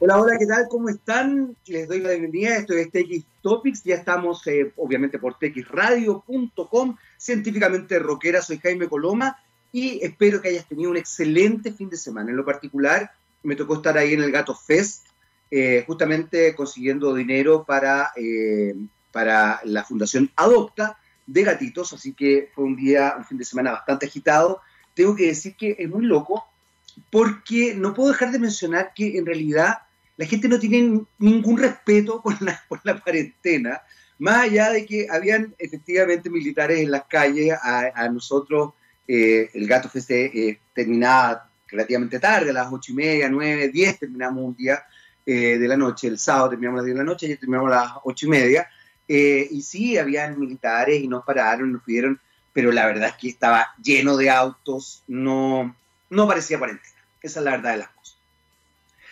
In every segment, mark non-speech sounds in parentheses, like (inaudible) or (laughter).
Hola, hola, ¿qué tal? ¿Cómo están? Les doy la bienvenida. Esto es TX Topics. Ya estamos, eh, obviamente, por txradio.com, científicamente rockera. Soy Jaime Coloma y espero que hayas tenido un excelente fin de semana. En lo particular, me tocó estar ahí en el Gato Fest, eh, justamente consiguiendo dinero para, eh, para la Fundación Adopta de Gatitos. Así que fue un día, un fin de semana bastante agitado. Tengo que decir que es muy loco porque no puedo dejar de mencionar que en realidad la gente no tiene ningún respeto por la, por la cuarentena, más allá de que habían efectivamente militares en las calles, a, nosotros eh, el Gato Fest eh, terminaba relativamente tarde, a las ocho y media, nueve, diez terminamos un día eh, de la noche, el sábado terminamos a las diez de la noche, y terminamos a las ocho y media, y sí, habían militares y nos pararon, nos pidieron, pero la verdad es que estaba lleno de autos, no, no parecía cuarentena, esa es la verdad de las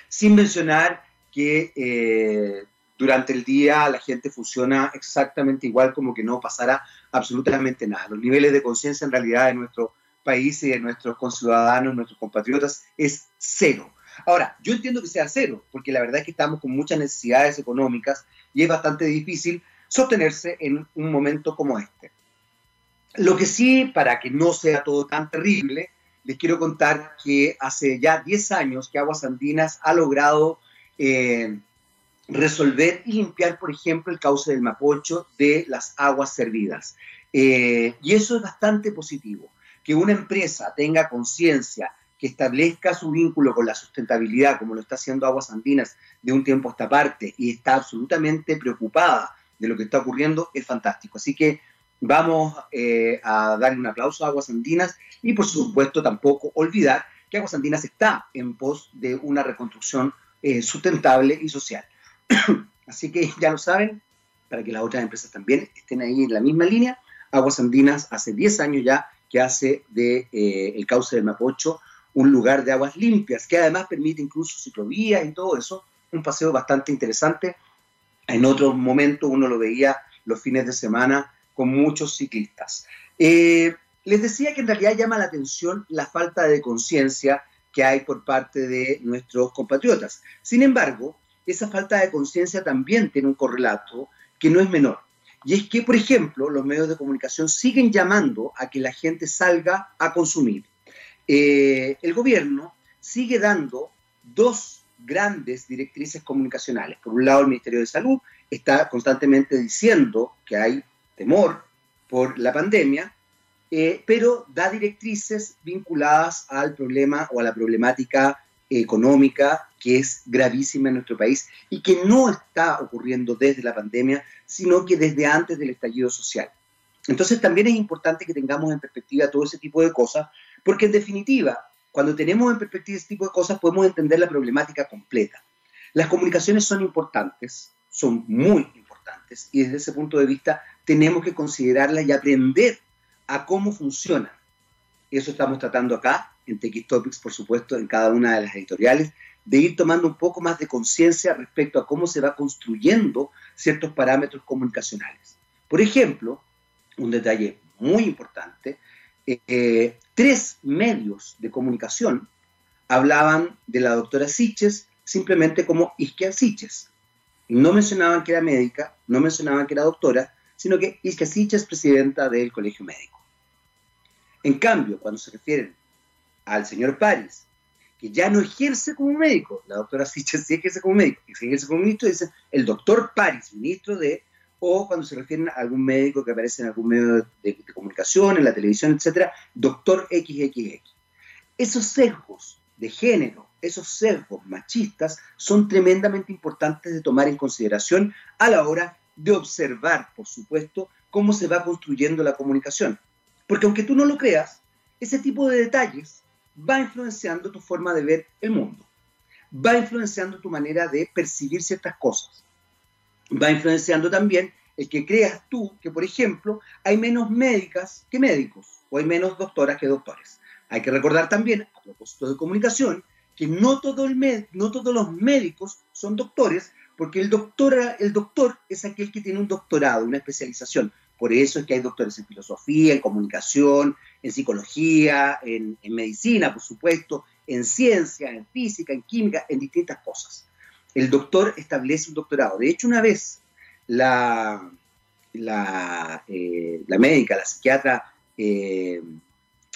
sin mencionar que eh, durante el día la gente funciona exactamente igual como que no pasara absolutamente nada. Los niveles de conciencia en realidad de nuestro país y de nuestros conciudadanos, nuestros compatriotas, es cero. Ahora, yo entiendo que sea cero, porque la verdad es que estamos con muchas necesidades económicas y es bastante difícil sostenerse en un momento como este. Lo que sí, para que no sea todo tan terrible, les quiero contar que hace ya 10 años que Aguas Andinas ha logrado eh, resolver y limpiar, por ejemplo, el cauce del Mapocho de las aguas servidas. Eh, y eso es bastante positivo. Que una empresa tenga conciencia, que establezca su vínculo con la sustentabilidad, como lo está haciendo Aguas Andinas de un tiempo a esta parte, y está absolutamente preocupada de lo que está ocurriendo, es fantástico. Así que Vamos eh, a dar un aplauso a Aguas Andinas y por supuesto tampoco olvidar que Aguas Andinas está en pos de una reconstrucción eh, sustentable y social. (clears throat) Así que ya lo saben, para que las otras empresas también estén ahí en la misma línea. Aguas Andinas hace 10 años ya que hace de eh, el cauce del Mapocho un lugar de aguas limpias, que además permite incluso ciclovías y todo eso, un paseo bastante interesante. En otro momento uno lo veía los fines de semana con muchos ciclistas. Eh, les decía que en realidad llama la atención la falta de conciencia que hay por parte de nuestros compatriotas. Sin embargo, esa falta de conciencia también tiene un correlato que no es menor. Y es que, por ejemplo, los medios de comunicación siguen llamando a que la gente salga a consumir. Eh, el gobierno sigue dando dos grandes directrices comunicacionales. Por un lado, el Ministerio de Salud está constantemente diciendo que hay temor por la pandemia, eh, pero da directrices vinculadas al problema o a la problemática económica que es gravísima en nuestro país y que no está ocurriendo desde la pandemia, sino que desde antes del estallido social. Entonces también es importante que tengamos en perspectiva todo ese tipo de cosas, porque en definitiva, cuando tenemos en perspectiva ese tipo de cosas, podemos entender la problemática completa. Las comunicaciones son importantes, son muy importantes, y desde ese punto de vista tenemos que considerarlas y aprender a cómo funcionan. Eso estamos tratando acá, en TX por supuesto, en cada una de las editoriales, de ir tomando un poco más de conciencia respecto a cómo se va construyendo ciertos parámetros comunicacionales. Por ejemplo, un detalle muy importante, eh, tres medios de comunicación hablaban de la doctora Siches simplemente como Isquia Siches. No mencionaban que era médica, no mencionaban que era doctora, sino que Isca Sicha es presidenta del Colegio Médico. En cambio, cuando se refieren al señor París, que ya no ejerce como médico, la doctora Sicha sí ejerce como médico, y se ejerce como ministro, dice el doctor París, ministro de, o cuando se refieren a algún médico que aparece en algún medio de, de comunicación, en la televisión, etcétera, doctor XXX. Esos sesgos de género, esos sesgos machistas son tremendamente importantes de tomar en consideración a la hora de observar, por supuesto, cómo se va construyendo la comunicación. Porque aunque tú no lo creas, ese tipo de detalles va influenciando tu forma de ver el mundo, va influenciando tu manera de percibir ciertas cosas, va influenciando también el que creas tú que, por ejemplo, hay menos médicas que médicos o hay menos doctoras que doctores. Hay que recordar también, a propósito de comunicación, que no, todos los médicos son doctores, porque el doctor, el doctor es aquel que tiene un doctorado, una especialización. Por eso es que hay doctores en filosofía, en comunicación, en psicología, en, medicina, por supuesto, en ciencia, en física, en química, en distintas cosas. el doctor establece un doctorado. De hecho, una vez la, la, eh, médica, la psiquiatra, eh,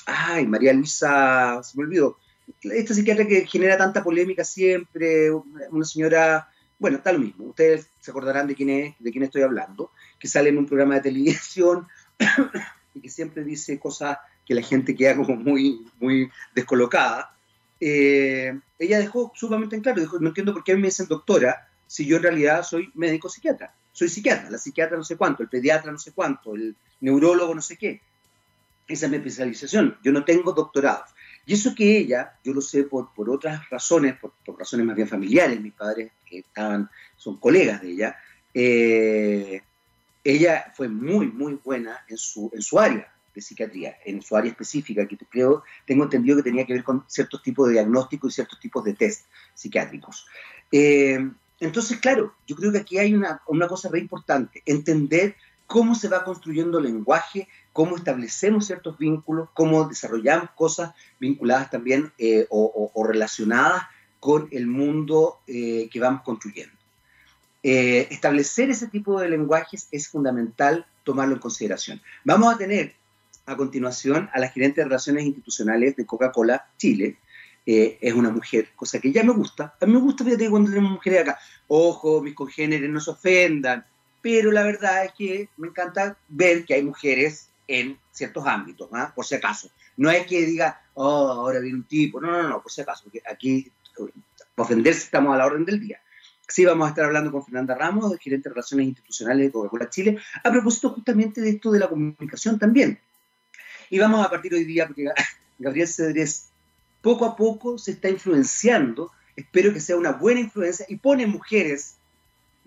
ay, María Luisa, se me olvidó, esta psiquiatra que genera tanta polémica siempre, una señora, bueno, está lo mismo, ustedes se acordarán de quién es, de quién estoy hablando, que sale en un programa de televisión (coughs) y que siempre dice cosas que la gente queda como muy, muy descolocada. Eh, ella dejó sumamente en claro, dijo, no entiendo por qué me dicen doctora si yo en realidad soy médico psiquiatra. Soy psiquiatra, la psiquiatra no sé cuánto, el pediatra no sé cuánto, el neurólogo no sé qué. Esa es mi especialización. Yo no tengo doctorado. Y eso que ella, yo lo sé por, por otras razones, por, razones más bien familiares, mis padres que estaban, son colegas de ella, eh, ella fue muy, muy buena en su, en su área de psiquiatría, en su área específica, que creo, tengo entendido que tenía que ver con ciertos tipos de diagnóstico y ciertos tipos de test psiquiátricos. Eh, entonces, claro, yo creo que aquí hay una, una cosa re importante, entender cómo se va construyendo lenguaje, cómo establecemos ciertos vínculos, cómo desarrollamos cosas vinculadas también eh, o, relacionadas con el mundo eh, que vamos construyendo. Eh, establecer ese tipo de lenguajes es fundamental tomarlo en consideración. Vamos a tener a continuación a la gerente de Relaciones Institucionales de Coca-Cola Chile. es una mujer, cosa que ya me gusta. A mí me gusta, fíjate, cuando tenemos mujeres acá. Ojo, mis congéneres no se ofendan. Pero la verdad es que me encanta ver que hay mujeres en ciertos ámbitos, ¿ah? por si acaso. No es que diga, oh, ahora viene un tipo, no, no, no, por si acaso, porque aquí, para ofenderse, estamos a la orden del día. Sí, vamos a estar hablando con Fernanda Ramos, gerente de Relaciones Institucionales de Coca-Cola Chile, a propósito justamente de esto de la comunicación también. Y vamos a partir hoy día, porque (laughs) Gabriel Cedrés poco a poco se está influenciando, espero que sea una buena influencia, y pone mujeres,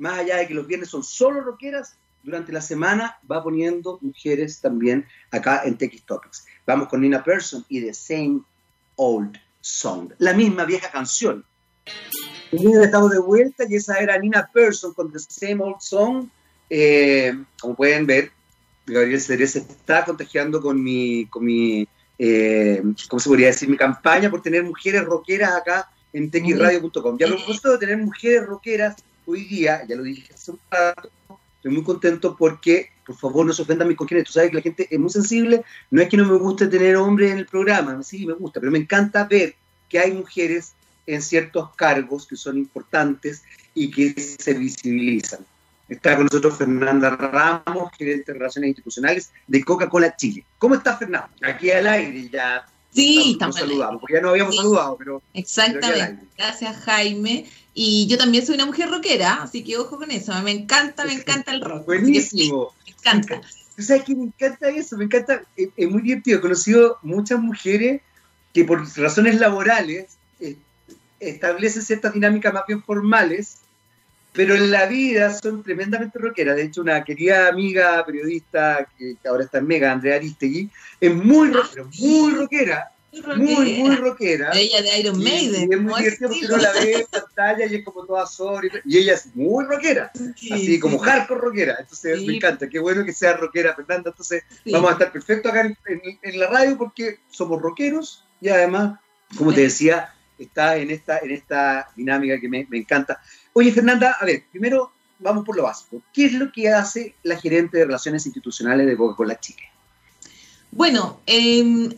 más allá de que los viernes son solo roqueras, durante la semana va poniendo mujeres también acá en TX Topics. Vamos con Nina Persson y The Same Old Song, la misma vieja canción. Estamos de vuelta y esa era Nina Persson con The Same Old Song. Eh, como pueden ver, Gabriel Cedrés se está contagiando con mi, con mi eh, ¿cómo se podría decir? Mi campaña por tener mujeres rockeras acá en txradio.com. Y a propósito de tener mujeres rockeras, hoy día, ya lo dije hace un rato, Estoy muy contento porque, por favor, no se ofendan mis congéneres. Tú sabes que la gente es muy sensible. No es que no me guste tener hombres en el programa, sí, me gusta, pero me encanta ver que hay mujeres en ciertos cargos que son importantes y que se visibilizan. Está con nosotros Fernanda Ramos, gerente de Relaciones Institucionales de Coca-Cola Chile. ¿Cómo está Fernanda? Aquí al aire ya. Sí, estamos. saludamos, porque ya no habíamos saludado, pero. Exactamente. Gracias, Jaime. Y yo también soy una mujer rockera, así que ojo con eso. Me encanta, me encanta el rock. Buenísimo. me encanta. ¿Tú sabes que me encanta eso? Me encanta, es, muy divertido. He conocido muchas mujeres que por razones laborales eh, establecen ciertas dinámicas más bien formales, pero en la vida son tremendamente rockeras. De hecho, una querida amiga periodista que, ahora está en Mega, Andrea Aristegui, es muy, rockera, muy rockera muy, muy rockera. Ella de Iron Maiden. Y es muy divertido porque uno la ve en pantalla y es como toda sobre. Y ella es muy rockera. así como hardcore rockera. Entonces me encanta. Qué bueno que sea rockera, Fernanda. Entonces vamos a estar perfecto acá en, la radio porque somos rockeros y además, como te decía, está en esta, en esta dinámica que me, me encanta. Oye, Fernanda, a ver, primero vamos por lo básico. ¿Qué es lo que hace la gerente de Relaciones Institucionales de Coca-Cola Chile? Bueno,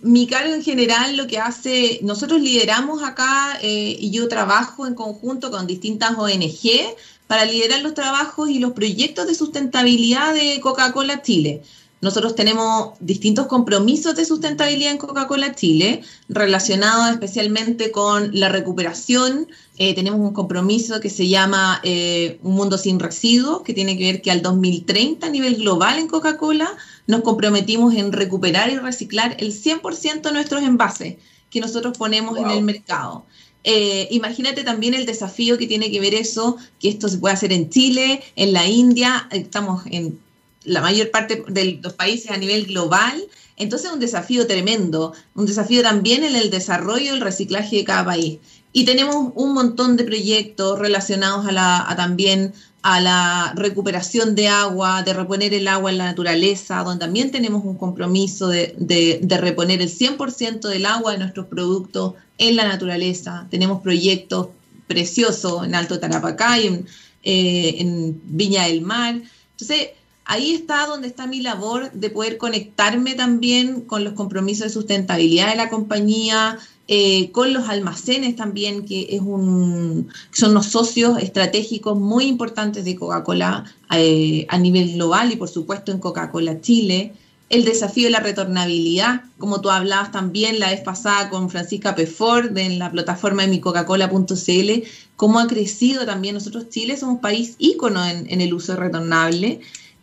mi cargo en general lo que hace, nosotros lideramos acá eh, y yo trabajo en conjunto con distintas ONG para liderar los trabajos y los proyectos de sustentabilidad de Coca-Cola Chile. Nosotros tenemos distintos compromisos de sustentabilidad en Coca-Cola Chile, relacionados especialmente con la recuperación. Eh, tenemos un compromiso que se llama eh, Un Mundo Sin Residuos, que tiene que ver que al 2030 a nivel global en Coca-Cola nos comprometimos en recuperar y reciclar el 100% de nuestros envases que nosotros ponemos en el mercado. Eh, imagínate también el desafío que tiene que ver eso, que esto se puede hacer en Chile, en la India, estamos en la mayor parte de los países a nivel global. Entonces es un desafío tremendo, un desafío también en el desarrollo y el reciclaje de cada país. Y tenemos un montón de proyectos relacionados a, la, también a la recuperación de agua, de reponer el agua en la naturaleza, donde también tenemos un compromiso de, de, reponer el 100% del agua de nuestros productos en la naturaleza. Tenemos proyectos precioso en Alto Tarapacá y en Viña del Mar. Entonces, ahí está donde está mi labor de poder conectarme también con los compromisos de sustentabilidad de la compañía, eh, con los almacenes también, que es un, son los socios estratégicos muy importantes de Coca-Cola eh, a nivel global y por supuesto en Coca-Cola Chile. El desafío de la retornabilidad, como tú hablabas también la vez pasada con Francisca Peford en la plataforma de micoca-cola.cl, cómo ha crecido también nosotros Chile, somos país ícono en, en el uso retornable.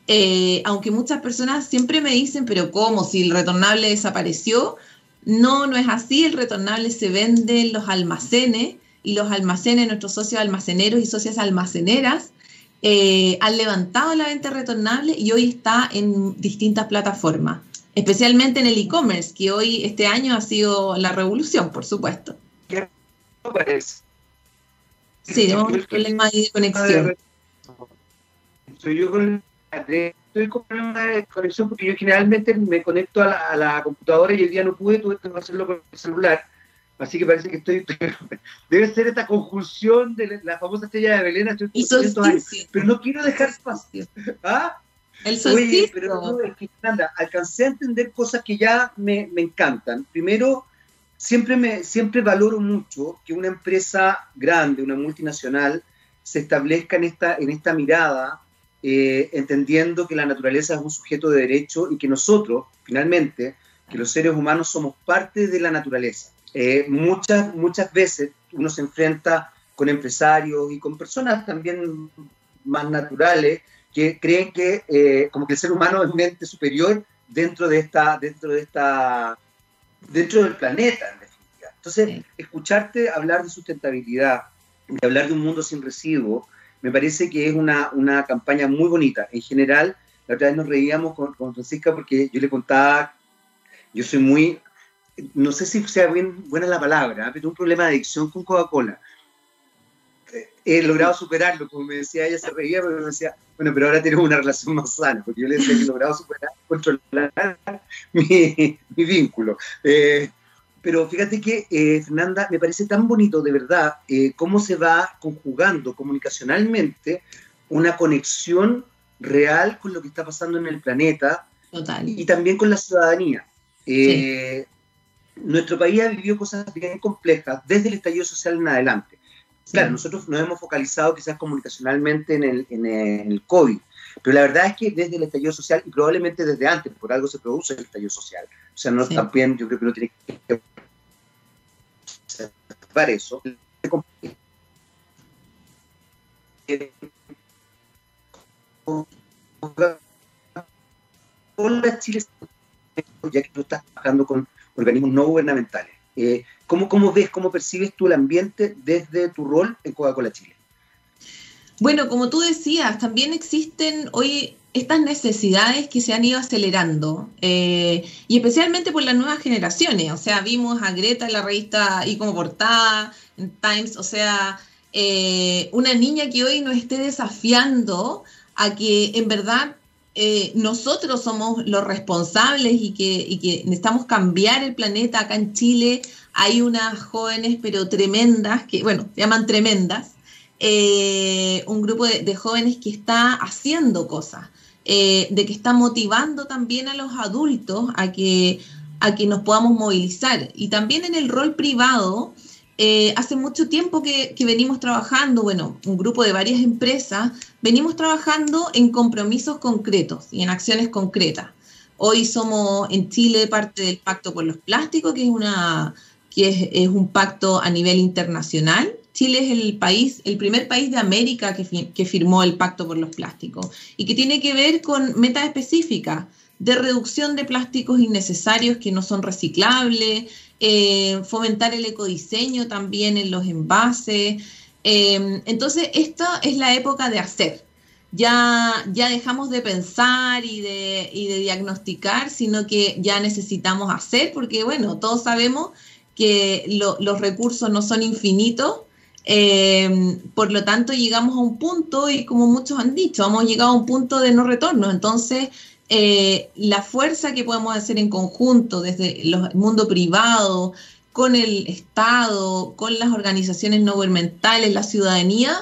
Eh, aunque muchas personas siempre me dicen, pero ¿cómo? Si el retornable desapareció. No, no es así. El retornable se vende en los almacenes y los almacenes, nuestros socios almaceneros y socias almaceneras, eh, han levantado la venta retornable y hoy está en distintas plataformas, especialmente en el e-commerce, que hoy, este año, ha sido la revolución, por supuesto. Sí, tenemos un problema de conexión. Soy yo con estoy con problema de conexión porque yo generalmente me conecto a la, computadora y el día no pude, tuve que hacerlo con el celular. Así que parece que estoy. (laughs) Debe ser esta conjunción de la famosa estrella de Belén estoy y. Pero no quiero dejar espacio. (laughs) ¿Ah? El Oye, pero no, es que, anda, alcancé a entender cosas que ya me, me, encantan. Primero, siempre, me, siempre valoro mucho que una empresa grande, una multinacional, se establezca en esta, en esta mirada eh, entendiendo que la naturaleza es un sujeto de derecho y que nosotros, finalmente, que los seres humanos somos parte de la naturaleza. Eh, muchas, muchas veces uno se enfrenta con empresarios y con personas también más naturales que creen que eh, como que el ser humano es un ente superior dentro de esta, dentro de esta, dentro del planeta, en definitiva. Entonces, escucharte hablar de sustentabilidad, de hablar de un mundo sin residuos, me parece que es una, una campaña muy bonita. En general, la otra vez nos reíamos con, con, Francisca porque yo le contaba, yo soy muy, no sé si sea bien buena la palabra, pero un problema de adicción con Coca-Cola. He logrado superarlo, como me decía, ella se reía, pero me decía, bueno, pero ahora tenemos una relación más sana, porque yo le decía que he logrado superar, controlar mi, mi vínculo. Eh, pero fíjate que, eh, Fernanda, me parece tan bonito de verdad eh, cómo se va conjugando comunicacionalmente una conexión real con lo que está pasando en el planeta y también con la ciudadanía. Eh, nuestro país ha vivido cosas bien complejas desde el estallido social en adelante. Claro, nosotros nos hemos focalizado quizás comunicacionalmente en el, en el COVID, pero la verdad es que desde el estallido social, y probablemente desde antes, por algo se produce el estallido social, o sea, no también, yo creo que no tiene que observar eso. Hola Chile, ya que tú estás trabajando con organismos no gubernamentales, eh, ¿cómo, ¿cómo ves, cómo percibes tú el ambiente desde tu rol en Coca-Cola Chile? Bueno, como tú decías, también existen hoy estas necesidades que se han ido acelerando, eh, y especialmente por las nuevas generaciones. O sea, vimos a Greta en la revista y como portada, en Times, o sea, eh, una niña que hoy nos esté desafiando a que en verdad eh, nosotros somos los responsables y que, y que necesitamos cambiar el planeta. Acá en Chile hay unas jóvenes, pero tremendas, que, bueno, se llaman tremendas, eh, un grupo de, jóvenes que está haciendo cosas, eh, de que está motivando también a los adultos a que, a que nos podamos movilizar. Y también en el rol privado, eh, hace mucho tiempo que, que, venimos trabajando, bueno, un grupo de varias empresas, venimos trabajando en compromisos concretos y en acciones concretas. Hoy somos en Chile parte del Pacto por los Plásticos, que es, una, que es, es un pacto a nivel internacional Chile es el país, el primer país de América que, firmó el Pacto por los Plásticos y que tiene que ver con metas específicas de reducción de plásticos innecesarios que no son reciclables, eh, fomentar el ecodiseño también en los envases. Eh, entonces, esta es la época de hacer. Ya, ya dejamos de pensar y de, de diagnosticar, sino que ya necesitamos hacer, porque bueno, todos sabemos que los recursos no son infinitos eh, por lo tanto, llegamos a un punto, y como muchos han dicho, hemos llegado a un punto de no retorno. Entonces, eh, la fuerza que podemos hacer en conjunto desde el mundo privado, con el Estado, con las organizaciones no gubernamentales, la ciudadanía,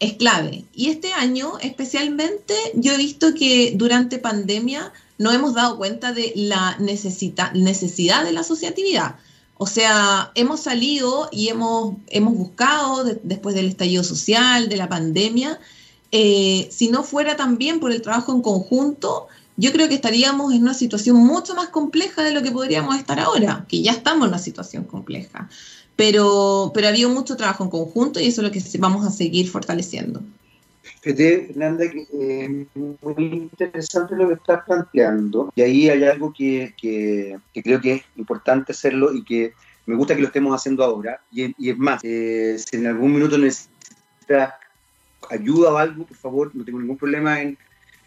es clave. Y este año especialmente yo he visto que durante pandemia no hemos dado cuenta de la necesidad de la asociatividad. O sea, hemos salido y hemos, hemos buscado después del estallido social, de la pandemia, eh, si no fuera también por el trabajo en conjunto, yo creo que estaríamos en una situación mucho más compleja de lo que podríamos estar ahora, que ya estamos en una situación compleja. Pero, pero ha habido mucho trabajo en conjunto y eso es lo que vamos a seguir fortaleciendo. Fede, Fernanda, eh, muy interesante lo que estás planteando. Y ahí hay algo que, que, creo que es importante hacerlo y que me gusta que lo estemos haciendo ahora. Y, es más, eh, si en algún minuto necesitas ayuda o algo, por favor, no tengo ningún problema en,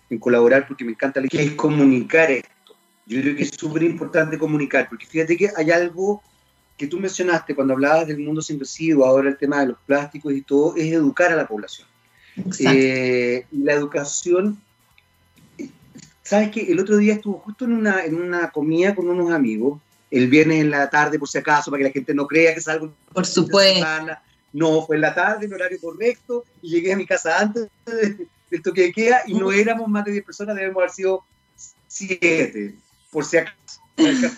en colaborar porque me encanta que es comunicar esto. Yo creo que es súper importante comunicar, porque fíjate que hay algo que tú mencionaste cuando hablabas del mundo sin residuos, ahora el tema de los plásticos y todo, es educar a la población. Eh, la educación, sabes que el otro día estuvo justo en una, en una comida con unos amigos, el viernes en la tarde, por si acaso, para que la gente no crea que es algo. Por supuesto. No, fue en la tarde, en horario correcto, y llegué a mi casa antes del toque de queda, y no éramos más de 10 personas, debemos haber sido 7, por si acaso.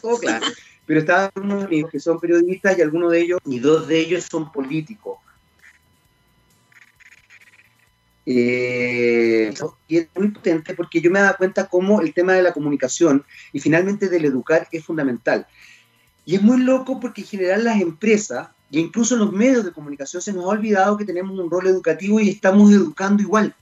Todo claro. (laughs) Pero estaban unos amigos que son periodistas y algunos de ellos, y dos de ellos son políticos. Eh, y es muy potente porque yo me dado cuenta cómo el tema de la comunicación y finalmente del educar es fundamental. Y es muy loco porque en general las empresas y incluso los medios de comunicación se nos ha olvidado que tenemos un rol educativo y estamos educando igual.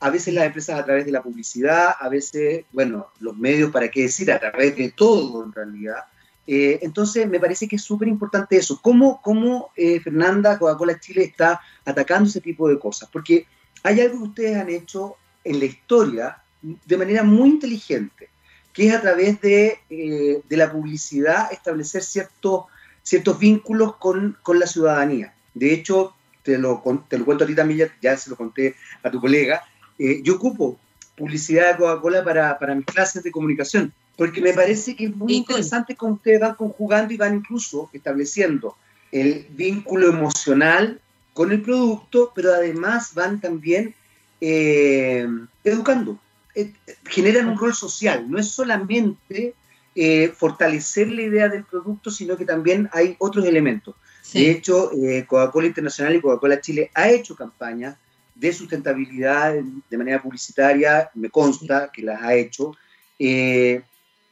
A veces las empresas a través de la publicidad, a veces, bueno, los medios, para qué decir, a través de todo en realidad. Eh, entonces, me parece que es súper importante eso. ¿Cómo, cómo eh, Fernanda, Coca-Cola Chile está atacando ese tipo de cosas? Porque hay algo que ustedes han hecho en la historia de manera muy inteligente, que es a través de, eh, de la publicidad establecer ciertos ciertos vínculos con, la ciudadanía. De hecho, te lo, te lo cuento a ti también, ya, se lo conté a tu colega, eh, yo ocupo publicidad de Coca-Cola para, mis clases de comunicación, porque me parece que es muy interesante cómo ustedes van conjugando y van incluso estableciendo el vínculo emocional con el producto, pero además van también eh, educando, eh, generan un rol social, no es solamente eh, fortalecer la idea del producto, sino que también hay otros elementos. De hecho, Coca-Cola Internacional y Coca-Cola Chile ha hecho campañas de sustentabilidad de manera publicitaria, me consta que las ha hecho,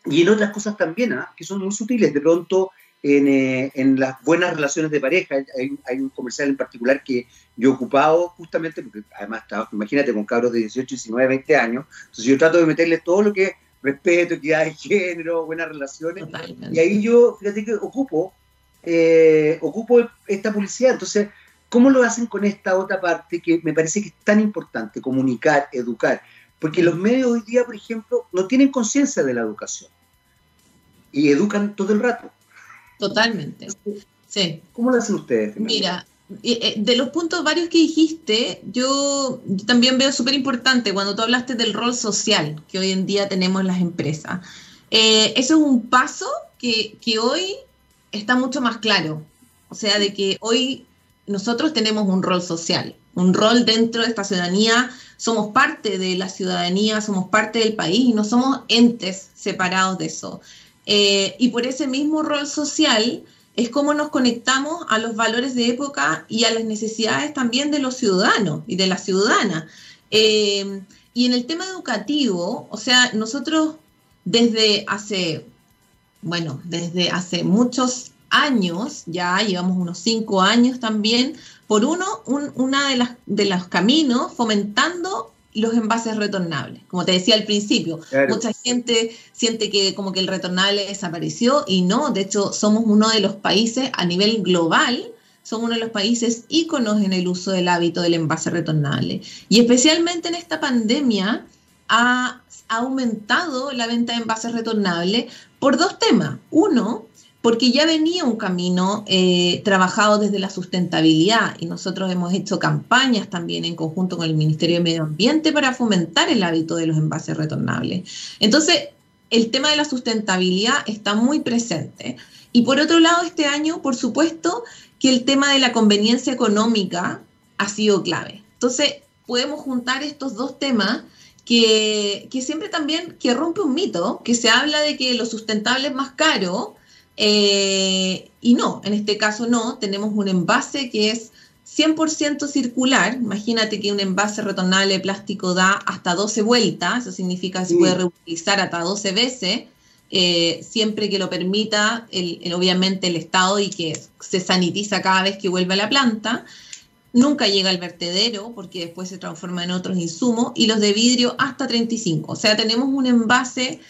y en otras cosas también, ¿ah? que son muy sutiles. De pronto, en, las buenas relaciones de pareja, hay, un comercial en particular que yo he ocupado justamente, porque además, imagínate, con cabros de 18, 19, 20 años, entonces yo trato de meterle todo lo que respeto, equidad de género, buenas relaciones. Y ahí yo, fíjate que ocupo, eh, ocupo esta publicidad. Entonces, ¿cómo lo hacen con esta otra parte que me parece que es tan importante, comunicar, educar? Porque los medios hoy día, por ejemplo, no tienen conciencia de la educación y educan todo el rato. Totalmente. Sí. ¿Cómo lo hacen ustedes? Mira, eh, de los puntos varios que dijiste, yo, también veo súper importante cuando tú hablaste del rol social que hoy en día tenemos en las empresas. Eh, eso es un paso que, que hoy está mucho más claro. O sea, de que hoy nosotros tenemos un rol social, un rol dentro de esta ciudadanía, somos parte de la ciudadanía, somos parte del país y no somos entes separados de eso. Eh, y por ese mismo rol social, es cómo nos conectamos a los valores de época y a las necesidades también de los ciudadanos y de la ciudadana. Eh, y en el tema educativo, o sea, nosotros desde hace, bueno, desde hace muchos años, ya llevamos unos cinco años también, por uno, una de las de los caminos fomentando los envases retornables. Como te decía al principio, mucha gente siente que como que el retornable desapareció y no, de hecho somos uno de los países a nivel global, somos uno de los países íconos en el uso del hábito del envase retornable. Y especialmente en esta pandemia ha aumentado la venta de envases retornables por dos temas. Uno, porque ya venía un camino eh, trabajado desde la sustentabilidad y nosotros hemos hecho campañas también en conjunto con el Ministerio de Medio Ambiente para fomentar el hábito de los envases retornables. Entonces, el tema de la sustentabilidad está muy presente Y por otro lado, este año, por supuesto, que el tema de la conveniencia económica ha sido clave. Entonces, podemos juntar estos dos temas que, siempre también, que rompe un mito, que se habla de que lo sustentable es más caro, eh, y no, en este caso no, tenemos un envase que es 100% circular, imagínate que un envase retornable de plástico da hasta 12 vueltas, eso significa que se puede reutilizar hasta 12 veces, eh, siempre que lo permita, el, obviamente, el Estado y que se sanitiza cada vez que vuelve a la planta. Nunca llega al vertedero porque después se transforma en otros insumos y los de vidrio hasta 35. O sea, tenemos un envase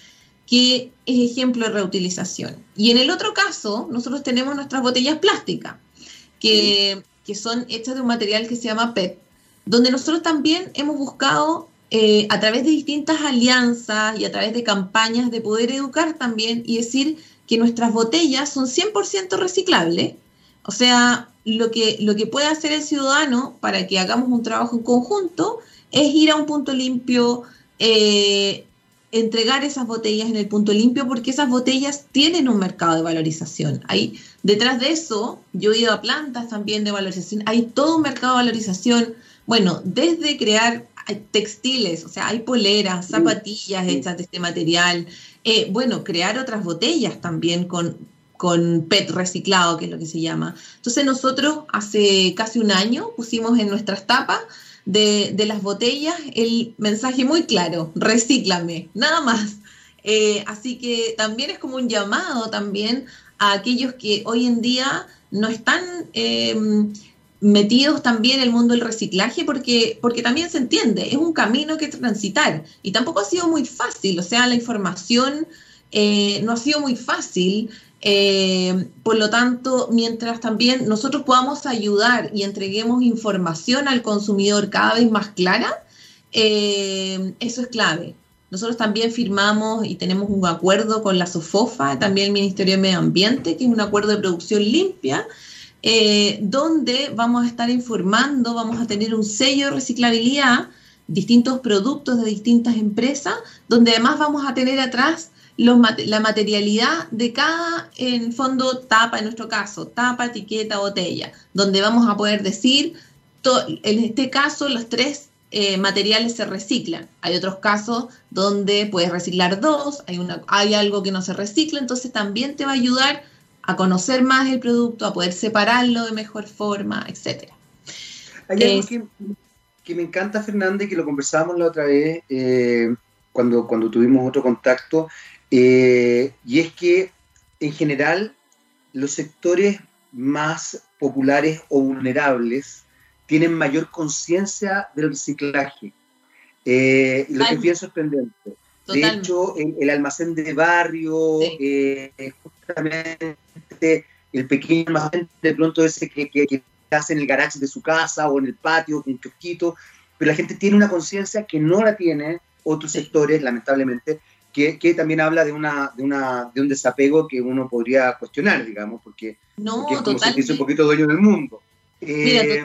que es ejemplo de reutilización. Y en el otro caso, nosotros tenemos nuestras botellas plásticas, que, que son hechas de un material que se llama PET, donde nosotros también hemos buscado eh, a través de distintas alianzas y a través de campañas de poder educar también y decir que nuestras botellas son 100% reciclables. O sea, lo que, lo que puede hacer el ciudadano para que hagamos un trabajo en conjunto es ir a un punto limpio, eh, entregar esas botellas en el punto limpio, porque esas botellas tienen un mercado de valorización. Hay, detrás de eso, yo he ido a plantas también de valorización, hay todo un mercado de valorización, bueno, desde crear textiles, o sea, hay poleras, zapatillas hechas de este material. Eh, bueno, crear otras botellas también con, con PET reciclado, que es lo que se llama. Entonces nosotros hace casi un año pusimos en nuestras tapas de, las botellas el mensaje muy claro, recíclame, nada más. Eh, así que también es como un llamado también a aquellos que hoy en día no están eh, metidos también en el mundo del reciclaje porque, porque también se entiende, es un camino que transitar y tampoco ha sido muy fácil, o sea, la información eh, no ha sido muy fácil, eh, por lo tanto, mientras también nosotros podamos ayudar y entreguemos información al consumidor cada vez más clara, eh, eso es clave. Nosotros también firmamos y tenemos un acuerdo con la SOFOFA, también el Ministerio de Medio Ambiente, que es un acuerdo de producción limpia, eh, donde vamos a estar informando, vamos a tener un sello de reciclabilidad, distintos productos de distintas empresas, donde además vamos a tener atrás la materialidad de cada, en fondo, tapa, en nuestro caso, tapa, etiqueta, botella, donde vamos a poder decir, en este caso, los tres eh, materiales se reciclan. Hay otros casos donde puedes reciclar dos, hay, una, hay algo que no se recicla, entonces también te va a ayudar a conocer más el producto, a poder separarlo de mejor forma, etcétera. Hay algo que, me encanta, Fernández, que lo conversábamos la otra vez eh, cuando, cuando tuvimos otro contacto, eh, y es que en general los sectores más populares o vulnerables tienen mayor conciencia del reciclaje. Eh, lo que pienso es sorprendente. De hecho, el, almacén de barrio, justamente el pequeño almacén de pronto ese que, que, hace en el garage de su casa o en el patio, un kiosquito, pero la gente tiene una conciencia que no la tiene otros sectores, lamentablemente, que, que, también habla de una, de una de un desapego que uno podría cuestionar, digamos, porque, no, es como sentirse un poquito dueño del mundo. Mira, eh,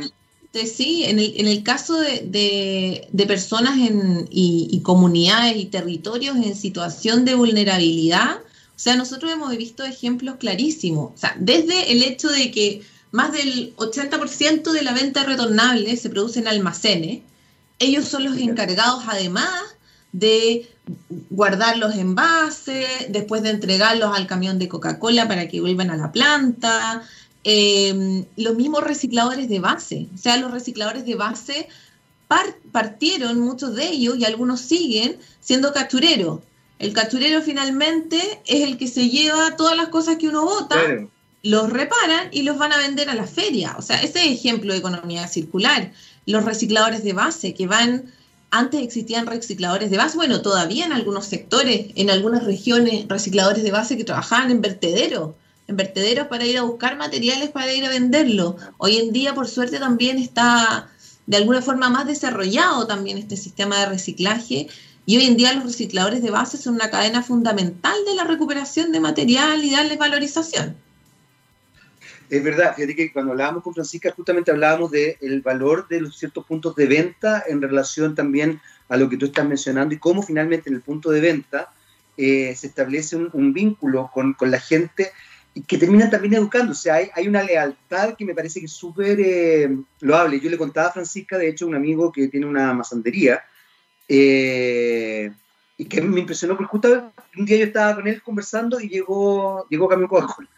sí, en el, en el caso de, de, personas en, y, y, comunidades y territorios en situación de vulnerabilidad, o sea, nosotros hemos visto ejemplos clarísimos. O sea, desde el hecho de que más del 80% de la venta retornable se produce en almacenes, ellos son los encargados además de guardar los envases, después de entregarlos al camión de Coca-Cola para que vuelvan a la planta. Em, los mismos recicladores de base, o sea, los recicladores de base partieron, muchos de ellos, y algunos siguen siendo cachureros. El cachurero finalmente es el que se lleva todas las cosas que uno bota, los reparan y los van a vender a la feria. O sea, ese es ejemplo de economía circular. Los recicladores de base que van, antes existían recicladores de base, bueno, todavía en algunos sectores, en algunas regiones, recicladores de base que trabajaban en vertederos, en vertederos para ir a buscar materiales para ir a venderlo. Hoy en día, por suerte, también está de alguna forma más desarrollado también este sistema de reciclaje y hoy en día los recicladores de base son una cadena fundamental de la recuperación de material y darle valorización. Es verdad, fíjate que cuando hablábamos con Francisca justamente hablábamos del valor de los ciertos puntos de venta en relación también a lo que tú estás mencionando y cómo finalmente en el punto de venta eh, se establece un, vínculo con, con, la gente que terminan también sea, hay, hay una lealtad que me parece que es súper eh, loable. Yo le contaba a Francisca, de hecho, un amigo que tiene una masandería, eh, y que me impresionó porque justo un día yo estaba con él conversando y llegó, llegó Camión Coca-Cola.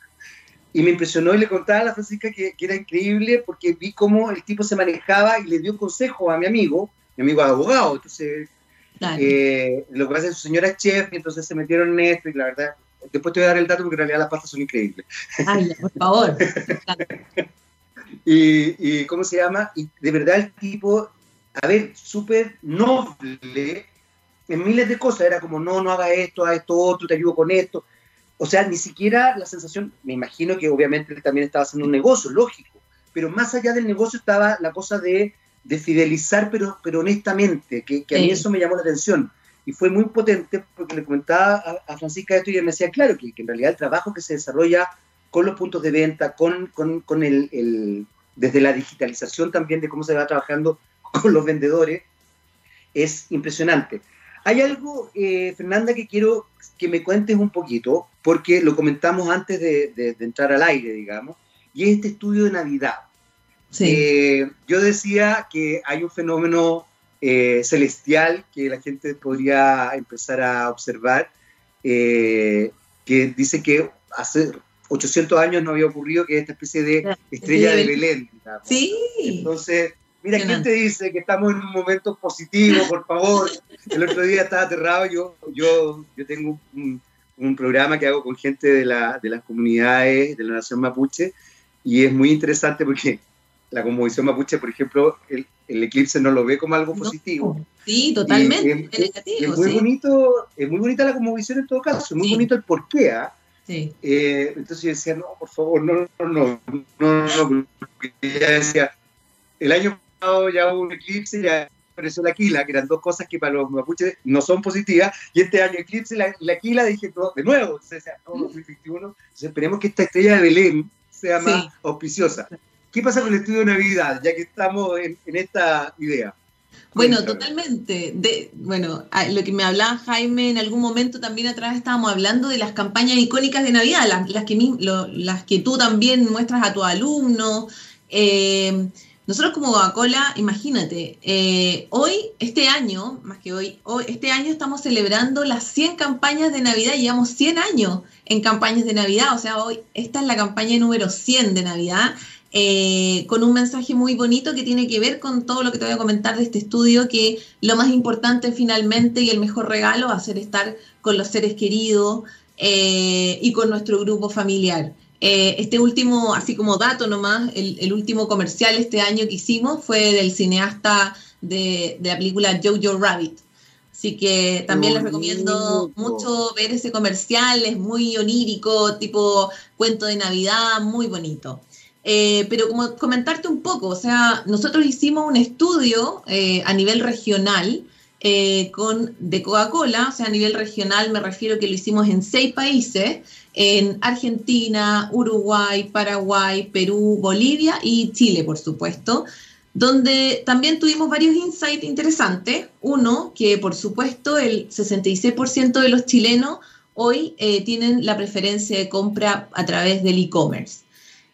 Y me impresionó y le contaba a la Francisca que, que, era increíble porque vi cómo el tipo se manejaba y le dio consejo a mi amigo, mi amigo abogado. Entonces, eh, lo que pasa es que su señora es chef, y entonces se metieron en esto y la verdad Después te voy a dar el dato porque en realidad las pastas son increíbles. Ay, por favor. (laughs) y, y, ¿cómo se llama? Y de verdad el tipo, a ver, súper noble en miles de cosas. Era como, no, no haga esto, haz esto otro, te ayudo con esto. O sea, ni siquiera la sensación, me imagino que obviamente él también estaba haciendo un negocio, lógico, pero más allá del negocio estaba la cosa de, de fidelizar, pero, pero honestamente, que, que a mí eso me llamó la atención y fue muy potente porque le comentaba a, Francisca esto y ella me decía, claro, que, en realidad el trabajo que se desarrolla con los puntos de venta, con, con, con el, el, desde la digitalización también de cómo se va trabajando (laughs) con los vendedores, es impresionante. Hay algo, eh, Fernanda, que quiero que me cuentes un poquito, porque lo comentamos antes de, de, de entrar al aire, digamos, y es este estudio de Navidad. Sí. Eh, yo decía que hay un fenómeno eh, celestial que la gente podría empezar a observar, que dice que hace 800 años no había ocurrido que esta especie de estrella de Belén. Digamos. Sí. Entonces, mira, ¿quién te dice que estamos en un momento positivo, por favor? El otro día estaba aterrado, yo, yo, yo tengo un, un programa que hago con gente de, la, de las comunidades de la nación mapuche y es muy interesante porque la conmovisión mapuche, por ejemplo, el, el, eclipse no lo ve como algo positivo. Sí, totalmente. Es, negativo, es, muy sí. bonito, es muy bonita la conmovisión en todo caso, es muy sí. bonito el porqué. ¿eh? Sí. Eh, entonces yo decía, no, por favor, no, no, no, no, no, porque ya decía, el año ya hubo un eclipse, ya apareció la quila, que eran dos cosas que para los mapuches no son positivas, y este año eclipse, la, la quila, dije, no, de nuevo, entonces, no, 2021, entonces esperemos que esta estrella de Belén sea más sí. auspiciosa. ¿Qué pasa con el estudio de Navidad, ya que estamos en, en esta idea? Bueno, totalmente. De, bueno, lo que me hablaba Jaime en algún momento también atrás estábamos hablando de las campañas icónicas de Navidad, las, las, que, lo, las que tú también muestras a tus alumnos. Eh, nosotros como Coca-Cola, imagínate, eh, hoy, este año, más que hoy, hoy, este año estamos celebrando las 100 campañas de Navidad, llevamos 100 años en campañas de Navidad, o sea, hoy esta es la campaña número 100 de Navidad eh, con un mensaje muy bonito que tiene que ver con todo lo que te voy a comentar de este estudio, que lo más importante finalmente y el mejor regalo va a ser estar con los seres queridos eh, y con nuestro grupo familiar. Eh, este último, así como dato nomás, el, el, último comercial este año que hicimos fue del cineasta de, de la película Jojo Rabbit. Así que también les recomiendo mucho ver ese comercial, es muy onírico, tipo cuento de Navidad, muy bonito. Eh, pero como comentarte un poco, o sea, nosotros hicimos un estudio eh, a nivel regional eh, con, de Coca-Cola, o sea, a nivel regional me refiero que lo hicimos en seis países, en Argentina, Uruguay, Paraguay, Perú, Bolivia y Chile, por supuesto, donde también tuvimos varios insights interesantes. Uno, que por supuesto el 66% de los chilenos hoy tienen la preferencia de compra a través del e-commerce.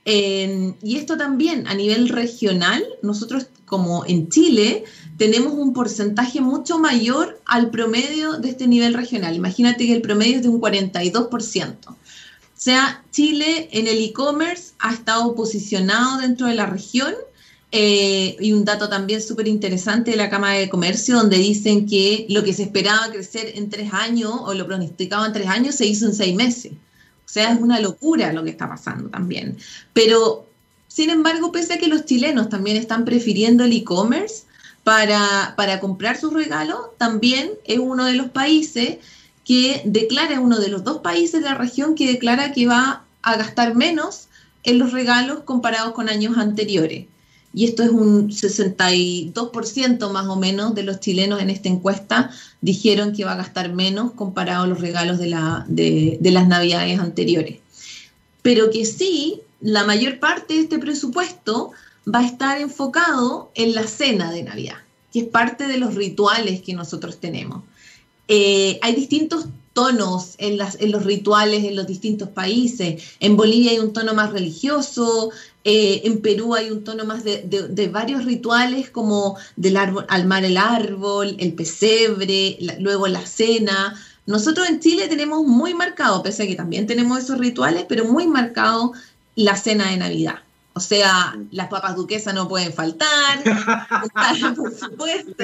Eh, y esto también a nivel regional, nosotros como en Chile tenemos un porcentaje mucho mayor al promedio de este nivel regional. Imagínate que el promedio es de un 42%. O sea, Chile en el e-commerce ha estado posicionado dentro de la región eh, y un dato también súper interesante de la Cámara de Comercio, donde dicen que lo que se esperaba crecer en tres años o lo pronosticado en tres años se hizo en seis meses. O sea, es una locura lo que está pasando también. Pero, sin embargo, pese a que los chilenos también están prefiriendo el e-commerce para, para comprar sus regalos, también es uno de los países que declara, uno de los dos países de la región que declara que va a gastar menos en los regalos comparados con años anteriores y esto es un 62% más o menos de los chilenos en esta encuesta dijeron que va a gastar menos comparado a los regalos de, la, de, de las navidades anteriores. Pero que sí, la mayor parte de este presupuesto va a estar enfocado en la cena de Navidad, que es parte de los rituales que nosotros tenemos. Eh, hay distintos tonos en, los rituales en los distintos países. En Bolivia hay un tono más religioso, eh, en Perú hay un tono más de, varios rituales como del árbol, almar el árbol, el pesebre, luego la cena. Nosotros en Chile tenemos muy marcado, pese a que también tenemos esos rituales, pero muy marcado la cena de Navidad. O sea, las papas duquesas no pueden faltar, (laughs) por supuesto,